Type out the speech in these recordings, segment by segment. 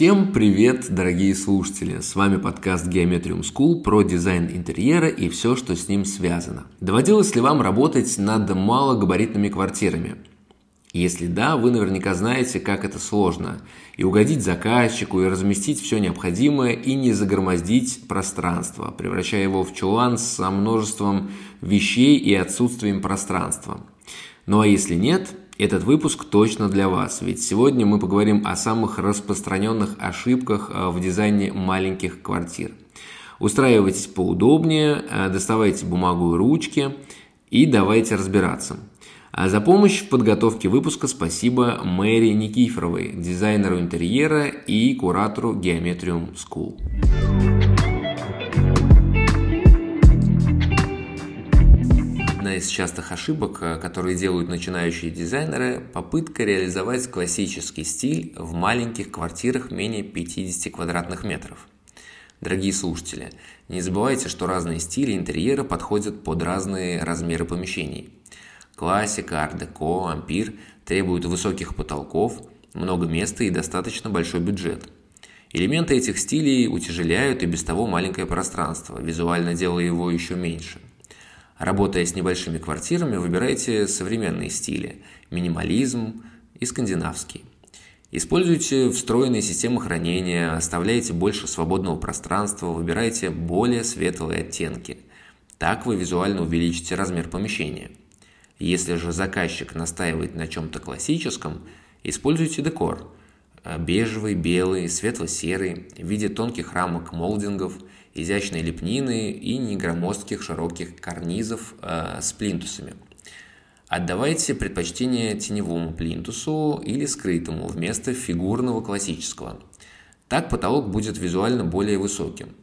Всем привет, дорогие слушатели! С вами подкаст Geometrium School про дизайн интерьера и все, что с ним связано. Доводилось ли вам работать над малогабаритными квартирами? Если да, вы наверняка знаете, как это сложно. И угодить заказчику, и разместить все необходимое, и не загромоздить пространство, превращая его в чулан со множеством вещей и отсутствием пространства. Ну а если нет, этот выпуск точно для вас, ведь сегодня мы поговорим о самых распространенных ошибках э, в дизайне маленьких квартир. Устраивайтесь поудобнее, э, доставайте бумагу и ручки и давайте разбираться. А за помощь в подготовке выпуска спасибо Мэри Никифоровой, дизайнеру интерьера и куратору Geometrium School. Из частых ошибок, э, которые делают начинающие дизайнеры, попытка реализовать классический стиль в маленьких квартирах менее 50 квадратных метров. Дорогие слушатели, не забывайте, что разные стили интерьера подходят под разные размеры помещений – Классика, ар-деко, ампир требуют высоких потолков, много места и достаточно большой бюджет. Элементы этих стилей утяжеляют и без того маленькое пространство, визуально делая его еще меньше. Работая с небольшими квартирами, выбирайте современные стили – минимализм и скандинавский. Используйте встроенные системы хранения, оставляйте больше свободного пространства, выбирайте более светлые оттенки. Так вы визуально увеличите размер помещения – если же заказчик настаивает на чем-то классическом, используйте декор. Бежевый, белый, светло-серый, в виде тонких рамок молдингов, изящной лепнины и негромоздких широких карнизов э, с плинтусами. Отдавайте предпочтение теневому плинтусу или скрытому вместо фигурного классического. Так потолок будет визуально более высоким.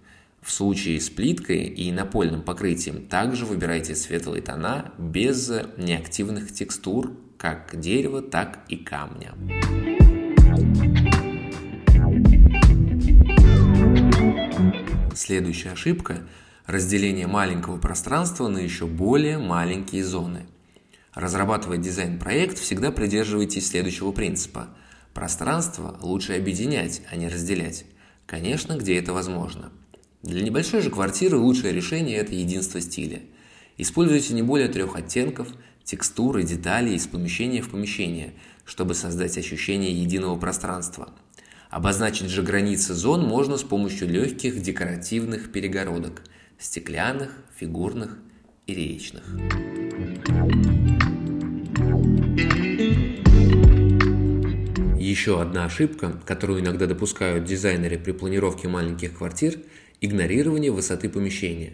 В случае с плиткой и напольным покрытием также выбирайте светлые тона без неактивных текстур, как дерева, так и камня. Следующая ошибка – разделение маленького пространства на еще более маленькие зоны. Разрабатывая дизайн-проект, всегда придерживайтесь следующего принципа. Пространство лучше объединять, а не разделять. Конечно, где это возможно – для небольшой же квартиры лучшее решение – это единство стиля. Используйте не более трех оттенков, текстуры, деталей из помещения в помещение, чтобы создать ощущение единого пространства. Обозначить же границы зон можно с помощью легких декоративных перегородок – стеклянных, фигурных и реечных. Еще одна ошибка, которую иногда допускают дизайнеры при планировке маленьких квартир – Игнорирование высоты помещения.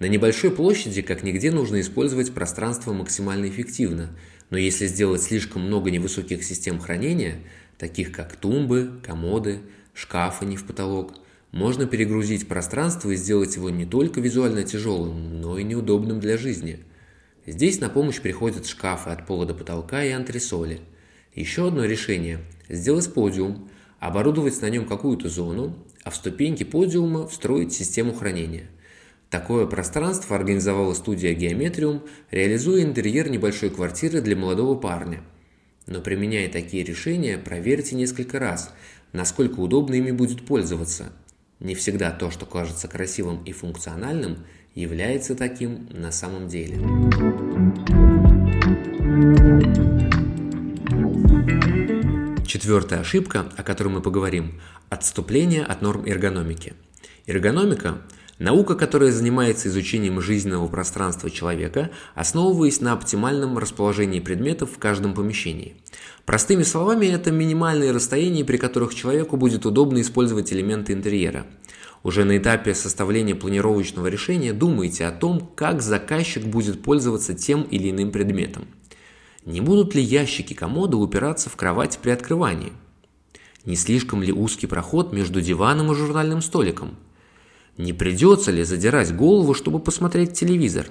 На небольшой площади, как нигде, нужно использовать пространство максимально эффективно, но если сделать слишком много невысоких систем хранения, таких как тумбы, комоды, шкафы не в потолок, можно перегрузить пространство и сделать его не только визуально тяжелым, но и неудобным для жизни. Здесь на помощь приходят шкафы от пола до потолка и антресоли. Еще одно решение – сделать подиум, оборудовать на нем какую-то зону а в ступеньки подиума встроить систему хранения. Такое пространство организовала студия Geometrium, реализуя интерьер небольшой квартиры для молодого парня. Но применяя такие решения, проверьте несколько раз, насколько удобно ими будет пользоваться. Не всегда то, что кажется красивым и функциональным, является таким на самом деле. Четвертая ошибка, о которой мы поговорим – отступление от норм эргономики. Эргономика – наука, которая занимается изучением жизненного пространства человека, основываясь на оптимальном расположении предметов в каждом помещении. Простыми словами, это минимальные расстояния, при которых человеку будет удобно использовать элементы интерьера. Уже на этапе составления планировочного решения думайте о том, как заказчик будет пользоваться тем или иным предметом – не будут ли ящики комода упираться в кровать при открывании? Не слишком ли узкий проход между диваном и журнальным столиком? Не придется ли задирать голову, чтобы посмотреть телевизор?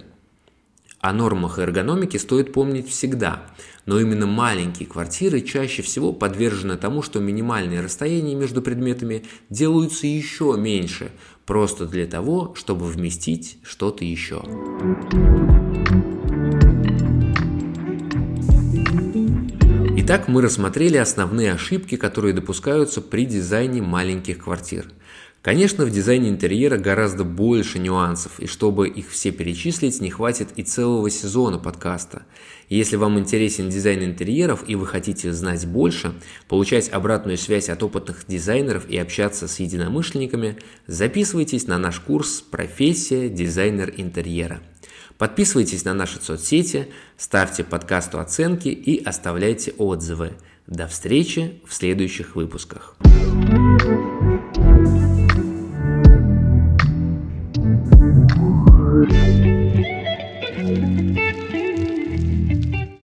О нормах эргономики стоит помнить всегда, но именно маленькие квартиры чаще всего подвержены тому, что минимальные расстояния между предметами делаются еще меньше, просто для того, чтобы вместить что-то еще. Итак, мы рассмотрели основные ошибки, которые допускаются при дизайне маленьких квартир. Конечно, в дизайне интерьера гораздо больше нюансов, и чтобы их все перечислить, не хватит и целого сезона подкаста. Если вам интересен дизайн интерьеров и вы хотите знать больше, получать обратную связь от опытных дизайнеров и общаться с единомышленниками, записывайтесь на наш курс «Профессия дизайнер интерьера». Подписывайтесь на наши соцсети, ставьте подкасту оценки и оставляйте отзывы. До встречи в следующих выпусках.